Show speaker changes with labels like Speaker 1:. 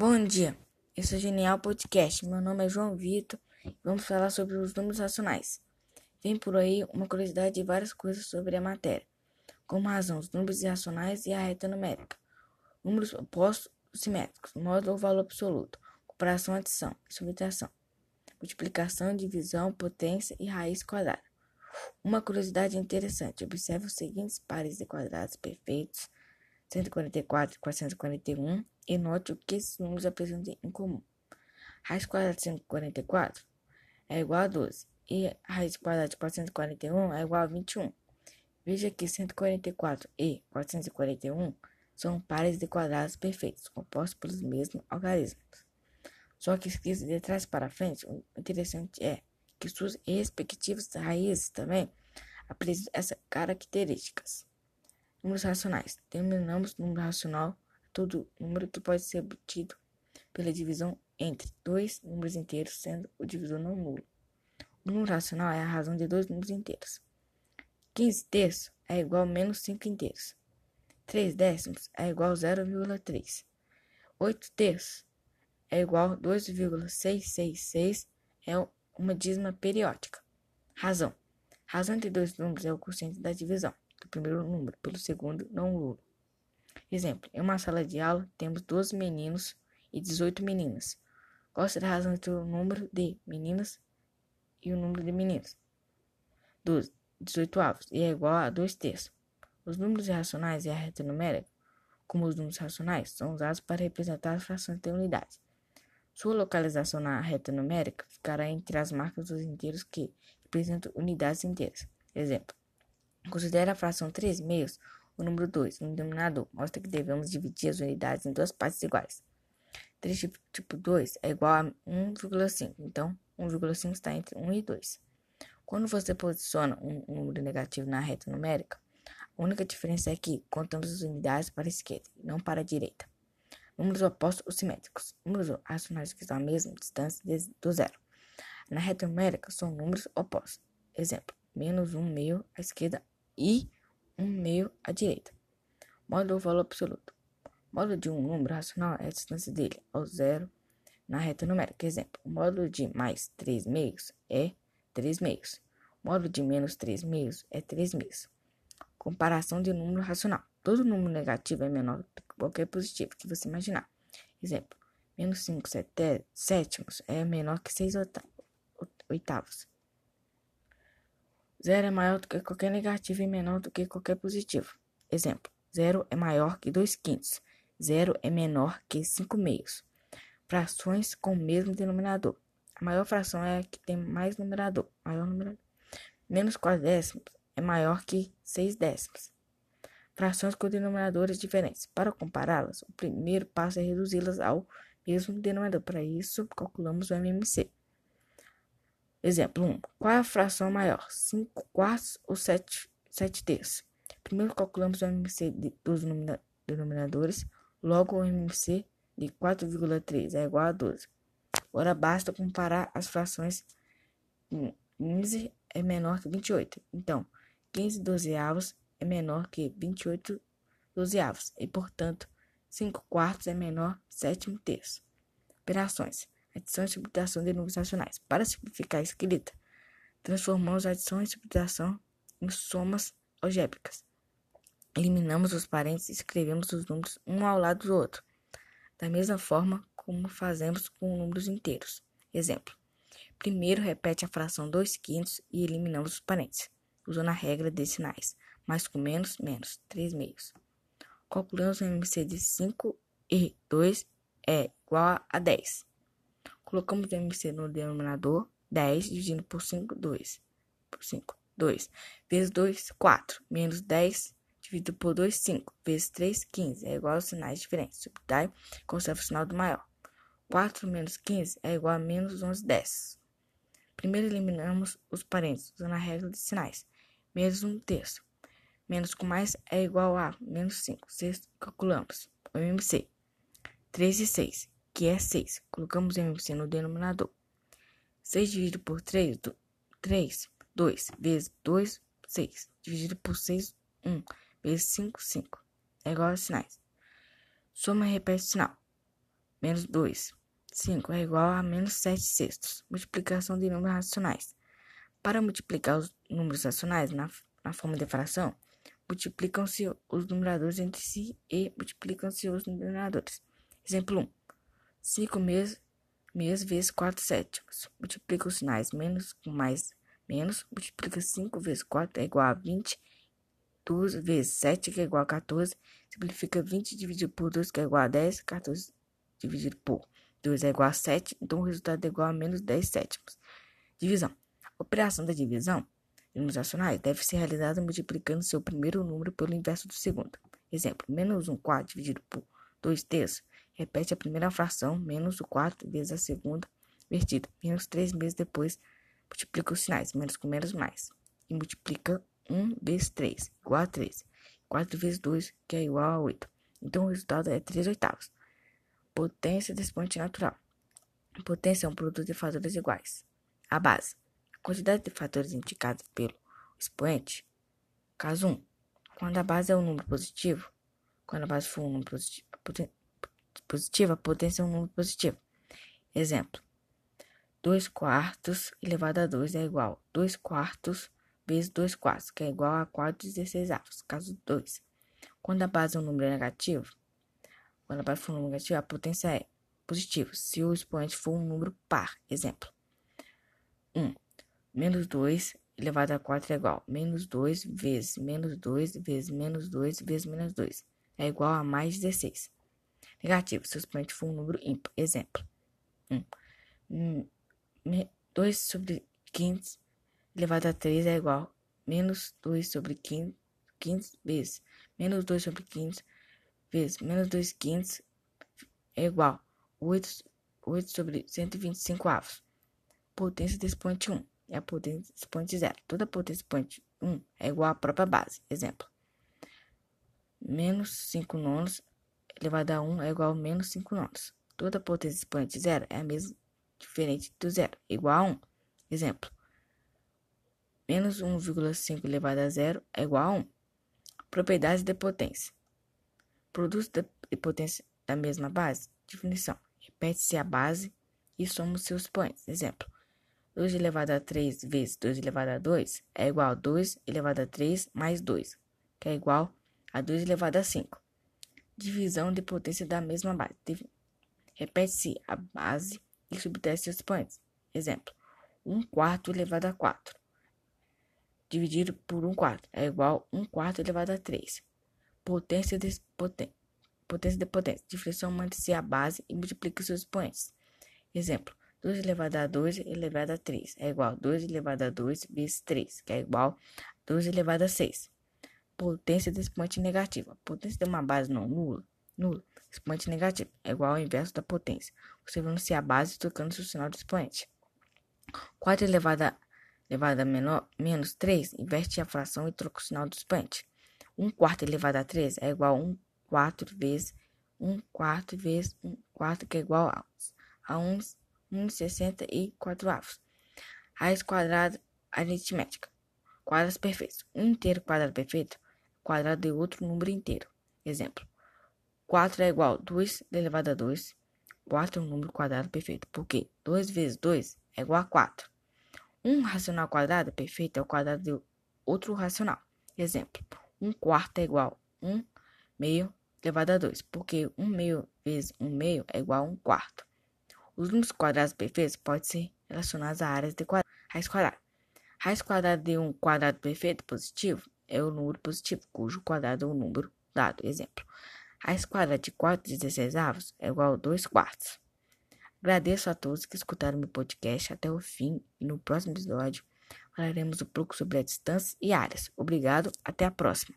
Speaker 1: Bom dia, esse é o Genial Podcast. Meu nome é João Vitor e vamos falar sobre os números racionais. Vem por aí uma curiosidade de várias coisas sobre a matéria, como razão, os números irracionais e a reta numérica, números opostos simétricos, módulo ou valor absoluto, comparação, adição e subtração, multiplicação, divisão, potência e raiz quadrada. Uma curiosidade interessante: observe os seguintes pares de quadrados perfeitos 144 e 441 e note o que esses números apresentam em comum. Raiz quadrada de 144 é igual a 12 e raiz quadrada de 441 é igual a 21. Veja que 144 e 441 são pares de quadrados perfeitos, compostos pelos mesmos algarismos. Só que escrito de trás para frente, o interessante é que suas respectivas raízes também apresentam essas características. Números racionais. Denominamos número racional todo número que pode ser obtido pela divisão entre dois números inteiros, sendo o divisor não nulo. O número racional é a razão de dois números inteiros. 15 terços é igual a menos 5 inteiros. 3 décimos é igual a 0,3. 8 terços é igual a 2,666 é uma dízima periódica. Razão. Razão entre dois números é o quociente da divisão primeiro número pelo segundo não nulo. Exemplo: em uma sala de aula temos 12 meninos e 18 meninas. Qual será a razão entre o número de meninas e o número de meninas? 12, 18 avos, e é igual a 2 terços. Os números irracionais e a reta numérica, como os números racionais, são usados para representar as frações de unidades. Sua localização na reta numérica ficará entre as marcas dos inteiros que representam unidades inteiras. Exemplo: Considere a fração 3 meios o número 2 no denominador. Mostra que devemos dividir as unidades em duas partes iguais. 3 tipo, tipo 2 é igual a 1,5. Então, 1,5 está entre 1 e 2. Quando você posiciona um, número negativo na reta numérica, a única diferença é que contamos as unidades para a esquerda não para a direita. Números opostos ou simétricos. Números racionais que estão à mesma distância do zero. Na reta numérica são números opostos. Exemplo, menos 1 meio à esquerda e 1 meio à direita. Módulo valor absoluto. Módulo de um número racional é a distância dele ao zero na reta numérica. Exemplo, o módulo de mais 3 meios é 3 meios. O módulo de menos 3 meios é 3 meios. Comparação de número racional. Todo número negativo é menor do que qualquer positivo que você imaginar. Exemplo, menos 5 sétimos é menor que 6 oitavos. Zero é maior do que qualquer negativo e menor do que qualquer positivo. Exemplo, zero é maior que 2 quintos. Zero é menor que 5 meios. Frações com o mesmo denominador. A maior fração é a que tem mais numerador. Maior numerador. Menos 4 décimos é maior que 6 décimos. Frações com denominadores diferentes. Para compará-las, o primeiro passo é reduzi-las ao mesmo denominador. Para isso, calculamos o MMC. Exemplo 1. Qual é a fração maior? 5 quartos ou 7, 7 terços? Primeiro calculamos o MMC de, dos denominadores, logo o MMC de 4,3 é igual a 12. Agora basta comparar as frações. 15 é menor que 28. Então, 15 dozeavos é menor que 28 dozeavos. E, portanto, 5 quartos é menor que 7 terço. Operações adição e subtração de números racionais. Para simplificar a escrita, transformamos adição e subtração em somas algébricas. Eliminamos os parênteses e escrevemos os números um ao lado do outro, da mesma forma como fazemos com números inteiros. Exemplo: primeiro repete a fração 2 quintos e eliminamos os parênteses, usando a regra de sinais, mais com menos, menos, 3 meios. Calculamos o MC de 5 e 2 é igual a 10. Colocamos o MC no denominador, 10 dividindo por 5, 2. Por 5, 2. Vezes 2, 4. Menos 10 dividido por 2, 5. Vezes 3, 15. É igual a sinais diferentes. Subtrai, conserva o sinal do maior. 4 menos 15 é igual a menos 11 décimos. Primeiro eliminamos os parênteses, usando a regra de sinais. Menos 1 terço. Menos com mais é igual a menos 5. Sexto, calculamos. O MC. 3 e 6 que é 6. Colocamos MC no denominador. 6 dividido por 3, 3, 2, vezes 2, 6. Dividido por 6, 1, vezes 5, 5. É igual a sinais. Soma e repete o sinal. menos 2. 5 é igual a menos 7 sextos. Multiplicação de números racionais. Para multiplicar os números racionais na, na forma de fração, multiplicam-se os numeradores entre si e multiplicam-se os numeradores. Exemplo 1. 5 meses, meses vezes 4 sétimos. Multiplica os sinais menos com mais menos. Multiplica 5 vezes 4 é igual a 20. 2 vezes 7 que é igual a 14. Simplifica 20 dividido por 2 que é igual a 10. 14 dividido por 2 é igual a 7. Então o resultado é igual a menos 10 sétimos. Divisão. A operação da divisão números racionais deve ser realizada multiplicando seu primeiro número pelo inverso do segundo. Exemplo, menos 1 quarto dividido por 2 terços. Repete a primeira fração, menos o quarto vezes a segunda, invertida. Menos 3 meses depois, multiplica os sinais, menos com menos mais. E multiplica 1 vezes 3, igual a 3. 4 vezes 2, que é igual a 8. Então o resultado é 3 oitavos. Potência desse expoente natural. Potência é um produto de fatores iguais. A base quantidade de fatores indicados pelo expoente. Caso 1. Quando a base é um número positivo, quando a base for um número positivo, positiva, potência é um número positivo. Exemplo. 2 quartos elevado a 2 é igual a 2 quartos vezes 2 quartos, que é igual a 4 16 avos. Caso 2. Quando a base é um número negativo, quando a base for um número negativo, a potência é positiva, se o expoente for um número par. Exemplo. 1. Menos 2 elevado a 4 é igual a menos 2 vezes menos 2 vezes menos 2 vezes menos 2. É igual a mais 16. Negativo, se o expoente for um número ímpar. Exemplo. 1. 2 sobre 15 elevado a 3 é igual a menos 2 sobre 15, 15 vezes menos 2 sobre 15 vezes menos 2 15 é igual a 8, 8 sobre 125 avos. Potência do expoente 1 é a potência expoente zero. Toda potência expoente 1 é igual à própria base. Exemplo. Menos 5 nonos elevado a 1 é igual a menos 5 nonos. Toda potência expoente zero é a mesma diferente do zero, igual a 1. Exemplo. Menos 1,5 elevado a zero é igual a 1. Propriedades de potência. Produtos de potência da mesma base. Definição. Repete-se a base e somos seus expoentes. Exemplo. 2 elevado a 3 vezes 2 elevado a 2 é igual a 2 elevado a 3 mais 2, que é igual a 2 elevado a 5. Divisão de potência da mesma base. Repete-se a base e subtrai seus expoentes. Exemplo, 1 quarto elevado a 4 dividido por 1 quarto é igual a 1 quarto elevado a 3. Potência de potência. Potência de potência. Diferencial mantém-se a base e multiplica seus expoentes. Exemplo, 2 elevado a 2 elevado a 3 é igual a 2 elevado a 2 vezes 3, que é igual a 2 elevado a 6. Potência do expoente negativo. A potência de uma base não nula, nula, expoente negativo, é igual ao inverso da potência, observando-se a base trocando o sinal do expoente. 4 elevado a, elevado a menor, menos 3 inverte a fração e troca o sinal do expoente. 1 quarto elevado a 3 é igual a 1 quarto vezes 1 quarto vezes 1 quarto, que é igual a, a 1 1,64 avos. Raiz quadrada aritmética. Quadros perfeitos. Um inteiro quadrado perfeito quadrado de outro número inteiro. Exemplo. 4 é igual a 2 elevado a 2. 4 é um número quadrado perfeito, porque 2 vezes 2 é igual a 4. Um racional quadrado perfeito é o quadrado de outro racional. Exemplo. 1 quarto é igual a 1 meio elevado a 2, porque 1 meio vezes 1 meio é igual a 1 quarto. Os números quadrados perfeitos podem ser relacionados a áreas de quadrado. Raiz quadrada. Raiz quadrada de um quadrado perfeito positivo é o número positivo, cujo quadrado é o número dado. Exemplo. Raiz quadrada de 4 16 avos é igual a 2 quartos. Agradeço a todos que escutaram meu podcast até o fim e no próximo episódio falaremos um pouco sobre a distância e áreas. Obrigado, até a próxima.